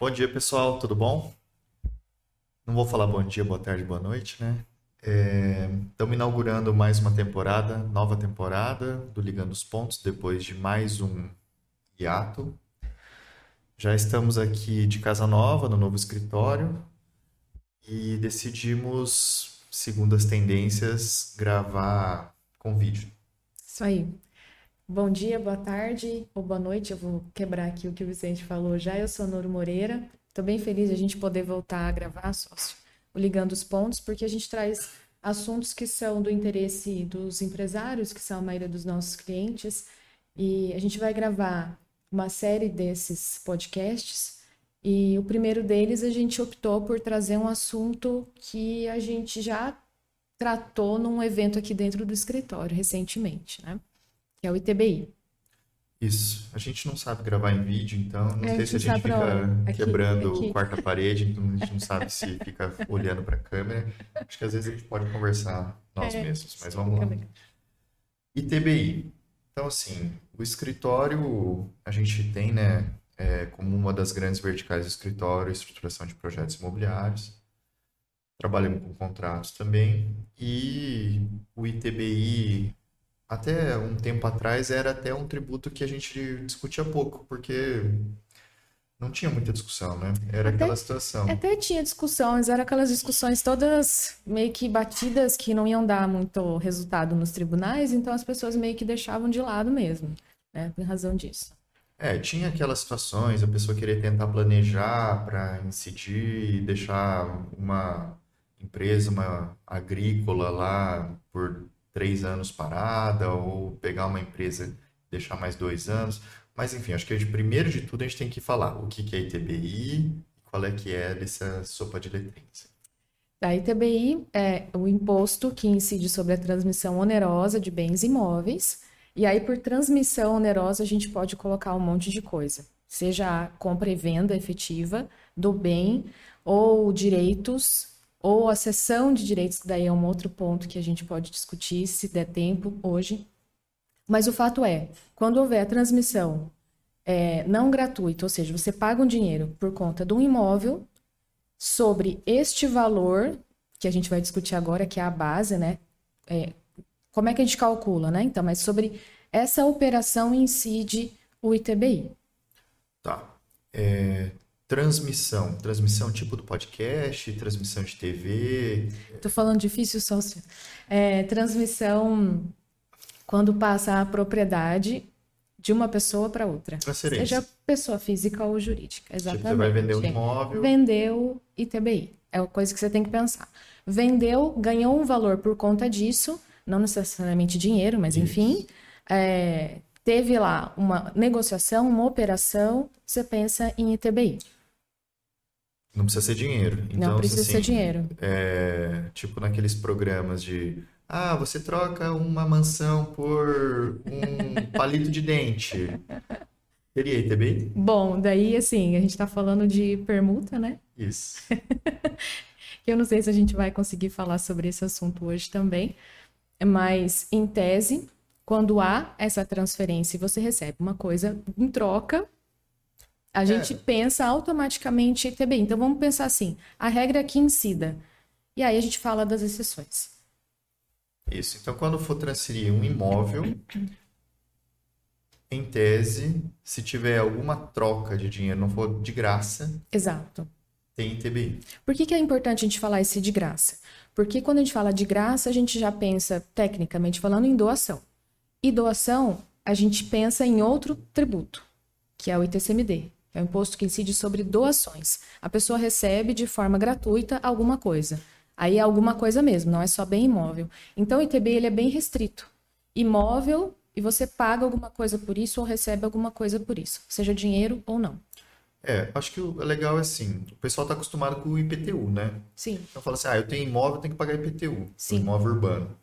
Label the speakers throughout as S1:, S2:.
S1: Bom dia, pessoal, tudo bom? Não vou falar bom dia, boa tarde, boa noite, né? Estamos inaugurando mais uma temporada, nova temporada do Ligando os Pontos, depois de mais um hiato. Já estamos aqui de casa nova, no novo escritório, e decidimos, segundo as tendências, gravar com vídeo.
S2: Isso aí. Bom dia, boa tarde ou boa noite. Eu vou quebrar aqui o que o Vicente falou já. Eu sou Noro Moreira. Estou bem feliz de a gente poder voltar a gravar, sócio, Ligando os Pontos, porque a gente traz assuntos que são do interesse dos empresários, que são a maioria dos nossos clientes. E a gente vai gravar uma série desses podcasts. E o primeiro deles a gente optou por trazer um assunto que a gente já tratou num evento aqui dentro do escritório recentemente, né? Que é o ITBI.
S1: Isso. A gente não sabe gravar em vídeo, então não
S2: É,
S1: sei se a
S2: gente
S1: fica
S2: aqui,
S1: quebrando
S2: aqui.
S1: quarta parede, então a gente não sabe se fica olhando para a câmera. Acho que às vezes a gente pode conversar nós
S2: É,
S1: mesmos, mas vamos lá. ITBI. Então, assim, o escritório a gente tem, né, é, como uma das grandes verticais do escritório, estruturação de projetos imobiliários. Trabalhamos com contratos também. E o ITBI, até um tempo atrás, era até um tributo que a gente discutia pouco, porque não tinha muita discussão, né? Era
S2: Até-
S1: aquela situação.
S2: Até tinha discussões, eram aquelas discussões todas meio que batidas que não iam dar muito resultado nos tribunais, então as pessoas meio que deixavam de lado mesmo, né? Em razão disso.
S1: É, tinha aquelas situações, a pessoa querer tentar planejar para incidir e deixar uma empresa, uma agrícola lá por três anos parada, ou pegar uma empresa deixar mais dois anos. Mas enfim, acho que gente, primeiro de tudo a gente tem que falar o que é ITBI qual é que é dessa sopa de letrinhas.
S2: A ITBI é o imposto que incide sobre a transmissão onerosa de bens imóveis, e aí por transmissão onerosa a gente pode colocar um monte de coisa, seja a compra e venda efetiva do bem, ou direitos, ou a cessão de direitos, que daí é um outro ponto que a gente pode discutir se der tempo hoje. Mas o fato é, quando houver a transmissão é, não gratuita, ou seja, você paga um dinheiro por conta de um imóvel, sobre este valor, que a gente vai discutir agora, que é a base, né? É, como é que a gente calcula, né? Então, mas sobre essa operação incide o ITBI.
S1: Tá. É, transmissão. Transmissão tipo do podcast, transmissão de TV.
S2: Tô falando difícil, sócio. É, transmissão quando passa a propriedade de uma pessoa para outra.
S1: Transferência.
S2: Seja pessoa física ou jurídica.
S1: Tipo,
S2: Exatamente.
S1: você vai vender um imóvel.
S2: Vendeu ITBI. É uma coisa que você tem que pensar. Vendeu, ganhou um valor por conta disso, não necessariamente dinheiro, mas enfim. é, teve lá uma negociação, uma operação, você pensa em ITBI.
S1: Não precisa ser dinheiro. Então,
S2: não precisa
S1: assim,
S2: ser dinheiro.
S1: É, tipo naqueles programas de ah, você troca uma mansão por um palito de dente. Seria ITBI?
S2: Bom, daí assim, a gente está falando de permuta, né?
S1: Isso.
S2: eu não sei se a gente vai conseguir falar sobre esse assunto hoje também, mas em tese, quando há essa transferência e você recebe uma coisa em troca, a gente pensa automaticamente em ITBI. Então vamos pensar assim, a regra é que incida. E aí a gente fala das exceções.
S1: Isso. Então, quando for transferir um imóvel, em tese, se tiver alguma troca de dinheiro, não for de graça,
S2: Exato.
S1: tem ITBI.
S2: Por que, que é importante a gente falar esse de graça? Porque quando a gente fala de graça, a gente já pensa, tecnicamente falando, em doação. E doação, a gente pensa em outro tributo, que é o ITCMD, é o imposto que incide sobre doações. A pessoa recebe de forma gratuita alguma coisa. Aí é alguma coisa mesmo, não é só bem imóvel. Então o ITB ele é bem restrito. Imóvel e você paga alguma coisa por isso ou recebe alguma coisa por isso, seja dinheiro ou não.
S1: É, acho que o legal é assim, o pessoal está acostumado com o IPTU, né?
S2: Sim.
S1: Então fala assim, ah, eu tenho imóvel, eu tenho que pagar IPTU,
S2: Sim.
S1: imóvel urbano.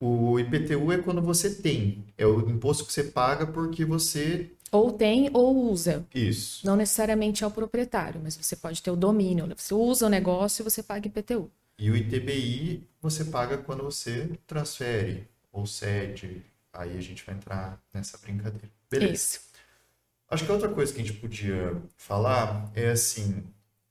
S1: O IPTU é quando você tem, é o imposto que você paga porque você...
S2: Ou tem ou usa.
S1: Isso.
S2: Não necessariamente é o proprietário, mas você pode ter o domínio. Você usa o negócio e você paga IPTU.
S1: E o ITBI você paga quando você transfere ou cede. Aí a gente vai entrar nessa brincadeira. Beleza.
S2: Isso.
S1: Acho que outra coisa que a gente podia falar é assim,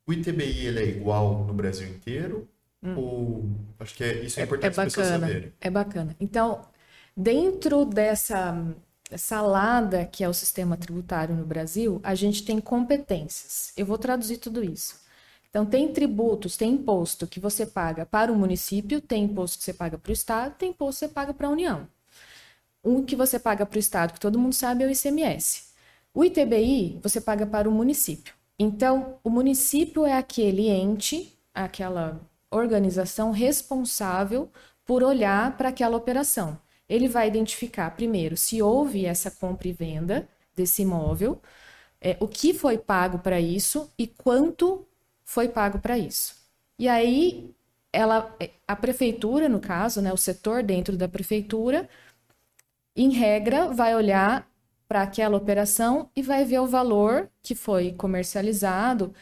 S1: o ITBI ele é igual no Brasil inteiro? Hum. Ou acho que é, isso é, é importante é
S2: bacana, as pessoas saberem. É bacana. Então, dentro dessa salada que é o sistema tributário no Brasil, a gente tem competências. Eu vou traduzir tudo isso. Então, tem tributos, tem imposto que você paga para o município, tem imposto que você paga para o Estado, tem imposto que você paga para a União. Um que você paga para o Estado, que todo mundo sabe, é o ICMS. O ITBI, você paga para o município. Então, o município é aquele ente, aquela organização responsável por olhar para aquela operação. Ele vai identificar, primeiro, se houve essa compra e venda desse imóvel, é, o que foi pago para isso e quanto foi pago para isso. E aí, ela, a prefeitura, no caso, né, o setor dentro da prefeitura, em regra, vai olhar para aquela operação e vai ver o valor que foi comercializado.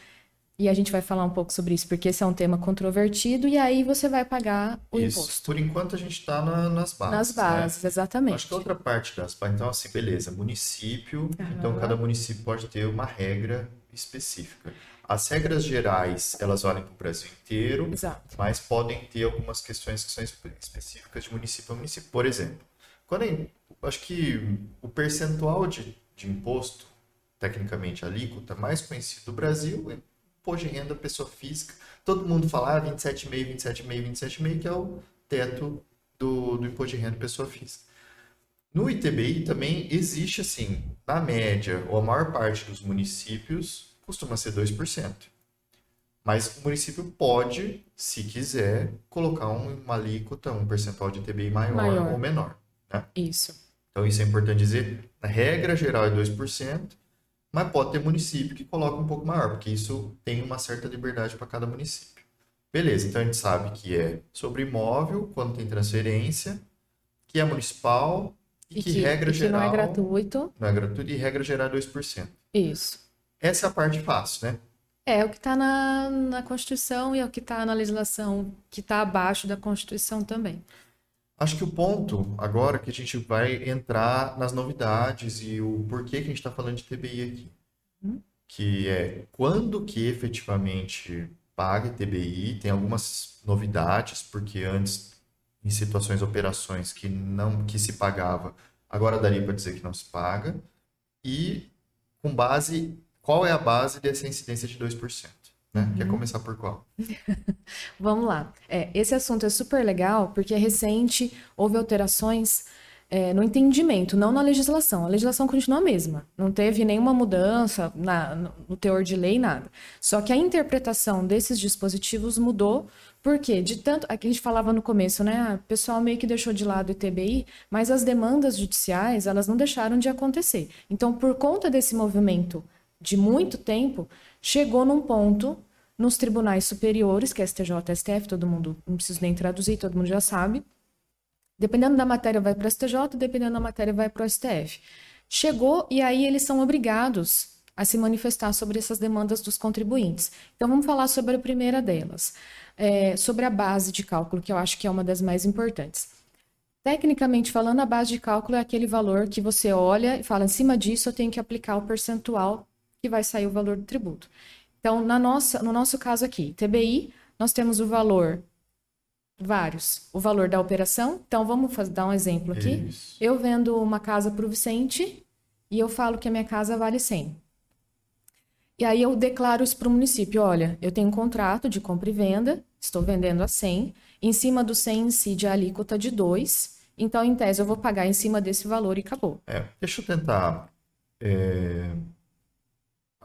S2: E a gente vai falar um pouco sobre isso, porque esse é um tema controvertido, e aí você vai pagar o isso. imposto.
S1: Por enquanto a gente está na, nas bases.
S2: Nas bases, né? exatamente.
S1: Acho que outra parte das bases, então assim, beleza, município, então cada município pode ter uma regra específica. As regras gerais, elas olham para o Brasil inteiro,
S2: Exato.
S1: mas podem ter algumas questões que são específicas de município a município. Por exemplo, quando acho que o percentual de, de imposto, tecnicamente alíquota, mais conhecido do Brasil imposto de renda pessoa física. Todo mundo fala ah, 27,5, 27,5, 27,5, que é o teto do, do imposto de renda pessoa física. No ITBI também existe assim, na média, ou a maior parte dos municípios costuma ser 2%. Mas o município pode, se quiser, colocar uma alíquota, um percentual de ITBI maior, maior. ou menor. Né?
S2: Isso.
S1: Então, isso é importante dizer. A regra geral é 2%, mas pode ter município que coloca um pouco maior, porque isso tem uma certa liberdade para cada município. Beleza, então a gente sabe que é sobre imóvel, quando tem transferência, que é municipal e, e que, que, regra e geral.
S2: Que não é gratuito.
S1: Não é gratuito e regra geral é 2%.
S2: Isso.
S1: Essa é a parte fácil, né?
S2: É, o que está na, na Constituição e é o que está na legislação que está abaixo da Constituição também.
S1: Acho que o ponto agora que a gente vai entrar nas novidades e o porquê que a gente está falando de TBI aqui. Hum? Que é quando que efetivamente paga TBI, tem algumas novidades, porque antes, em situações, operações que não que se pagava, agora daria para dizer que não se paga. E com base, qual é a base dessa incidência de 2%? Né? Uhum. Quer começar por qual?
S2: Vamos lá. É, esse assunto é super legal porque é recente, houve alterações é, no entendimento, não na legislação. A legislação continua a mesma. Não teve nenhuma mudança na, no teor de lei, nada. Só que a interpretação desses dispositivos mudou, porque de tanto. Aqui a gente falava no começo, né? Ah, o pessoal meio que deixou de lado o ITBI, mas as demandas judiciais, elas não deixaram de acontecer. Então, por conta desse movimento de muito tempo, chegou num ponto nos tribunais superiores, que é STJ, STF, todo mundo, não preciso nem traduzir, todo mundo já sabe. Dependendo da matéria vai para o STJ, dependendo da matéria vai para o STF. Chegou e aí eles são obrigados a se manifestar sobre essas demandas dos contribuintes. Então vamos falar sobre a primeira delas, é, sobre a base de cálculo, que eu acho que é uma das mais importantes. Tecnicamente falando, a base de cálculo é aquele valor que você olha e fala, em cima disso eu tenho que aplicar o percentual que vai sair o valor do tributo. Então, na nossa, no nosso caso aqui, TBI, nós temos o valor vários, o valor da operação. Então, vamos fazer, dar um exemplo aqui. Isso. Eu vendo uma casa para o Vicente e eu falo que a minha casa vale 100. E aí eu declaro isso para o município, olha, eu tenho um contrato de compra e venda, estou vendendo a 100, em cima do 100 incide a alíquota de 2, então em tese eu vou pagar em cima desse valor e acabou.
S1: É, deixa eu tentar é,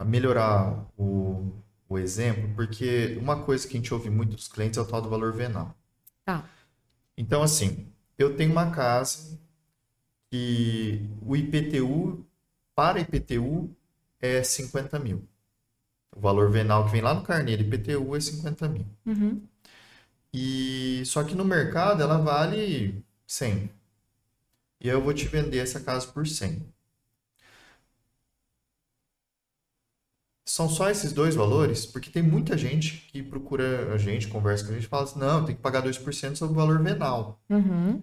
S1: a melhorar o, o exemplo, porque uma coisa que a gente ouve muito dos clientes é o tal do valor venal.
S2: Tá.
S1: Então, assim, eu tenho uma casa que o IPTU, para IPTU, é 50 mil. O valor venal que vem lá no carneiro IPTU é 50 mil.
S2: Uhum.
S1: E só que no mercado ela vale 100. E eu vou te vender essa casa por 100. São só esses dois valores? Porque tem muita gente que procura a gente, conversa com a gente e fala assim, não, tem que pagar 2% sobre o valor venal.
S2: Uhum.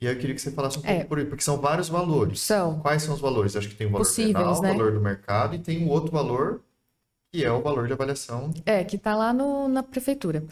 S1: E aí eu queria que você falasse um
S2: É.
S1: pouco por aí, porque são vários valores.
S2: São.
S1: Quais são os valores? Acho que tem o valor
S2: Possíveis,
S1: venal, o
S2: né?
S1: valor do mercado e tem um outro valor que é o valor de avaliação.
S2: É, que está lá no- na prefeitura.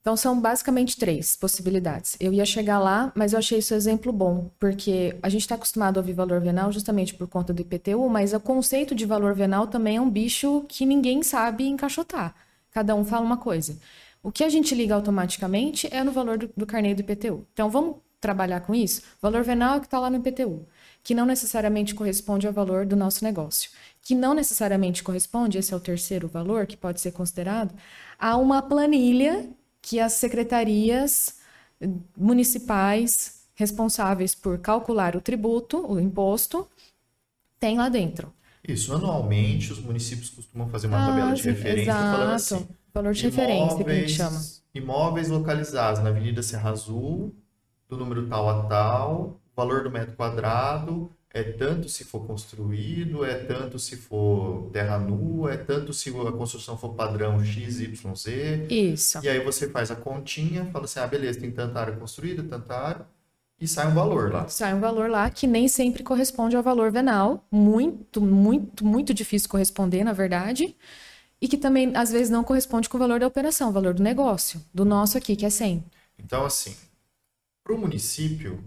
S2: Então, são basicamente três possibilidades. Eu ia chegar lá, mas eu achei esse exemplo bom, porque a gente está acostumado a ouvir valor venal justamente por conta do IPTU, mas o conceito de valor venal também é um bicho que ninguém sabe encaixotar. Cada um fala uma coisa. O que a gente liga automaticamente é no valor do, do carnê do IPTU. Então, vamos trabalhar com isso? Valor venal é o que está lá no IPTU, que não necessariamente corresponde ao valor do nosso negócio, que não necessariamente corresponde, esse é o terceiro valor que pode ser considerado, a uma planilha que as secretarias municipais responsáveis por calcular o tributo, o imposto, têm lá dentro.
S1: Isso, anualmente os municípios costumam fazer uma
S2: Ah,
S1: tabela de referência falando
S2: exato.
S1: assim.
S2: Valor de referência que a gente chama.
S1: Imóveis localizados na Avenida Serra Azul, do número tal a tal, valor do metro quadrado é tanto se for construído, é tanto se for terra nua, é tanto se a construção for padrão XYZ.
S2: Isso.
S1: E aí você faz a continha, fala assim, ah, beleza, tem tanta área construída, tanta área, e sai um valor lá.
S2: Sai um valor lá que nem sempre corresponde ao valor venal. Muito, muito, muito difícil corresponder, na verdade. E que também, às vezes, não corresponde com o valor da operação, o valor do negócio. Do nosso aqui, que é 100.
S1: Então, assim, para o município,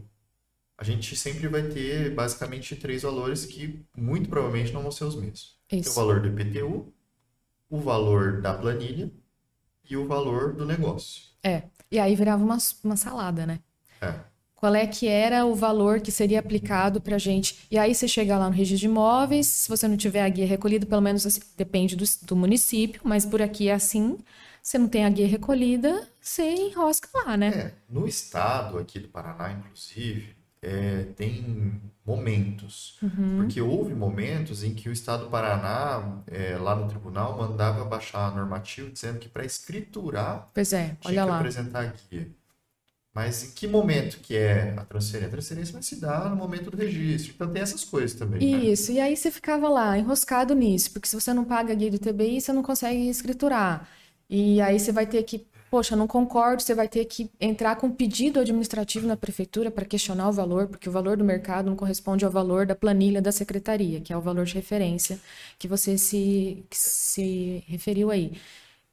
S1: a gente sempre vai ter basicamente três valores que muito provavelmente não vão ser os mesmos. Tem o
S2: Isso.
S1: valor do IPTU, o valor da planilha e o valor do negócio.
S2: É. E aí virava uma, uma salada, né?
S1: É.
S2: Qual é que era o valor que seria aplicado para gente? E aí você chega lá no registro de imóveis, se você não tiver a guia recolhida, pelo menos assim, depende do, do município, mas por aqui é assim. Você não tem a guia recolhida, você enrosca lá, né?
S1: É, no estado aqui do Paraná, inclusive, é, tem momentos.
S2: Uhum.
S1: Porque houve momentos em que o estado do Paraná, é, lá no tribunal, mandava baixar a normativa dizendo que para escriturar
S2: Pois é,
S1: tinha
S2: olha
S1: que
S2: lá.
S1: apresentar a guia. Mas em que momento que é a transferência? A transferência vai se dar no momento do registro. Então tem essas coisas também, né?
S2: Isso, e aí você ficava lá, enroscado nisso, porque se você não paga a guia do TBI, você não consegue escriturar. E aí você vai ter que, poxa, não concordo, você vai ter que entrar com pedido administrativo na prefeitura para questionar o valor, porque o valor do mercado não corresponde ao valor da planilha da secretaria, que é o valor de referência que você se, que se referiu aí.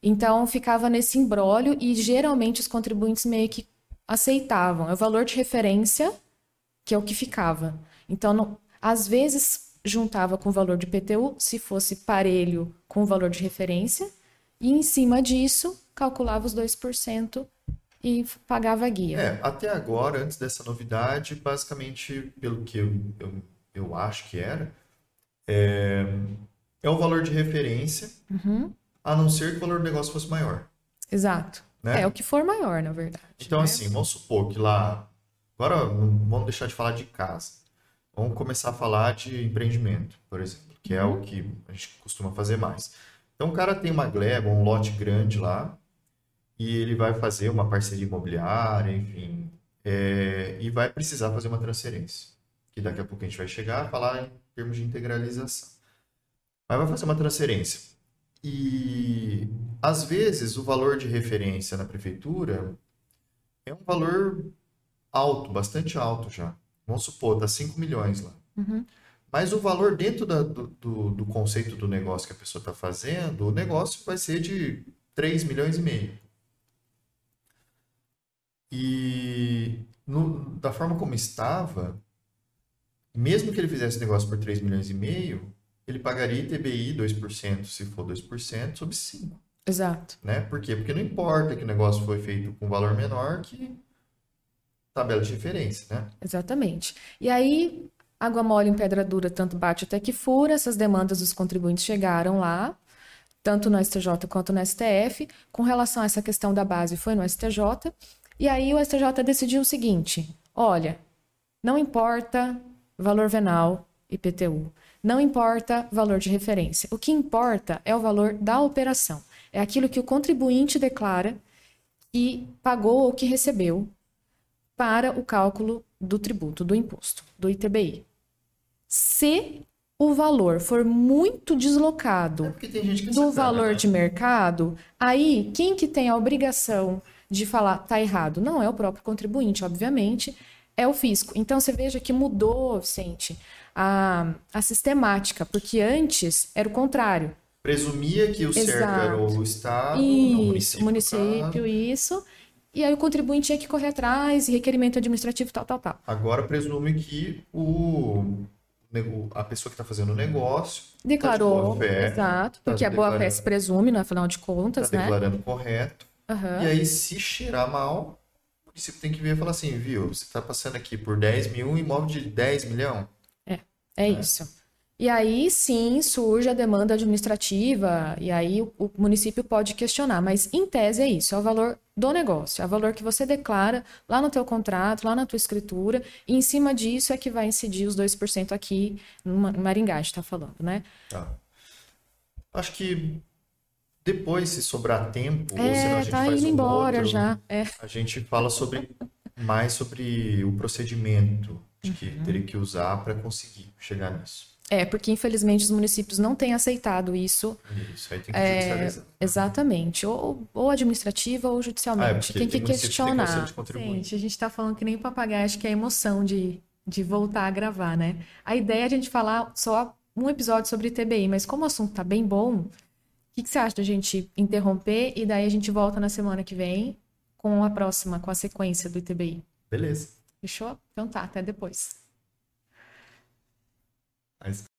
S2: Então ficava nesse imbróglio e geralmente os contribuintes meio que aceitavam. É o valor de referência que é o que ficava. Então, não- às vezes juntava com o valor de PTU, se fosse parelho com o valor de referência, e em cima disso calculava os 2% e pagava a guia.
S1: É, até agora, antes dessa novidade, basicamente, pelo que eu, eu, eu acho que era, é, é o valor de referência,
S2: Uhum,
S1: a não ser que o valor do negócio fosse maior,
S2: exato.
S1: né?
S2: É o que for maior, na verdade.
S1: Então,
S2: né?
S1: assim, vamos supor que lá. Agora, vamos deixar de falar de casa. Vamos começar a falar de empreendimento, por exemplo, que é o que a gente costuma fazer mais. Então, o cara tem uma gleba, um lote grande lá, e ele vai fazer uma parceria imobiliária, enfim, é, e vai precisar fazer uma transferência. Que daqui a pouco a gente vai chegar a falar em termos de integralização. Mas vai fazer uma transferência. E às vezes o valor de referência na prefeitura é um valor alto, bastante alto já. Vamos supor, tá 5 milhões lá.
S2: Uhum.
S1: Mas o valor dentro da- do, do, do conceito do negócio que a pessoa está fazendo, o negócio vai ser de 3 milhões e meio. E no- da forma como estava, mesmo que ele fizesse negócio por 3 milhões e meio, ele pagaria ITBI 2%, se for 2%, sobre 5
S2: Exato.
S1: né? Por quê? Porque não importa que o negócio foi feito com valor menor que tabela de referência, né?
S2: Exatamente. E aí, água mole em pedra dura, tanto bate até que fura. Essas demandas dos contribuintes chegaram lá, tanto no STJ quanto no STF. Com relação a essa questão da base, foi no STJ. E aí o STJ decidiu o seguinte: olha, não importa valor venal IPTU, não importa valor de referência. O que importa é o valor da operação. É aquilo que o contribuinte declara que pagou ou que recebeu para o cálculo do tributo, do imposto, do ITBI. Se o valor for muito
S1: É
S2: deslocado
S1: que
S2: do valor
S1: né?
S2: de mercado, aí quem que tem a obrigação de falar tá errado? Não é o próprio contribuinte, obviamente, é o fisco. Então você veja que mudou, Vicente, a, a sistemática, porque antes era o contrário.
S1: Presumia que o certo era o Estado,
S2: isso,
S1: não, o município.
S2: município,
S1: claro.
S2: isso. E aí o contribuinte tinha que correr atrás, requerimento administrativo, tal, tal, tal.
S1: Agora presume que o, a pessoa que está fazendo o negócio
S2: Declarou,
S1: Tá de boa fé,
S2: exato,
S1: tá
S2: porque a boa fé se presume, no final de
S1: está
S2: contas, né?
S1: declarando correto.
S2: Aham.
S1: E aí, se cheirar mal, o município tem que vir e falar assim, viu, você está passando aqui por 10 mil, um imóvel de 10 milhão.
S2: É isso. E aí sim surge a demanda administrativa, e aí o, o município pode questionar, mas em tese é isso, é o valor do negócio, é o valor que você declara lá no teu contrato, lá na tua escritura, e em cima disso é que vai incidir os 2% aqui no Maringá, a gente está falando, né?
S1: Tá. Acho que depois, se sobrar tempo, ou senão a
S2: É,
S1: gente
S2: tá
S1: faz
S2: indo
S1: um
S2: embora
S1: outro,
S2: já. É.
S1: a gente fala sobre mais sobre o procedimento de que
S2: Uhum.
S1: teria que usar para conseguir chegar nisso.
S2: É, porque infelizmente os municípios não têm aceitado isso
S1: Isso aí tem que
S2: É,
S1: judicializar.
S2: exatamente, ou, ou administrativa ou
S1: Ah, é,
S2: judicialmente. tem que
S1: tem tem
S2: questionar.
S1: contribuinte.
S2: Gente, a gente está falando que nem papagaio, acho que é a emoção de, de voltar a gravar, né? A ideia é a gente falar só um episódio sobre TBI, mas como o assunto tá bem bom, o que, que você acha da gente interromper e daí a gente volta na semana que vem com a próxima, com a sequência do ITBI?
S1: Beleza.
S2: Fechou? Então tá, até depois.
S1: Mas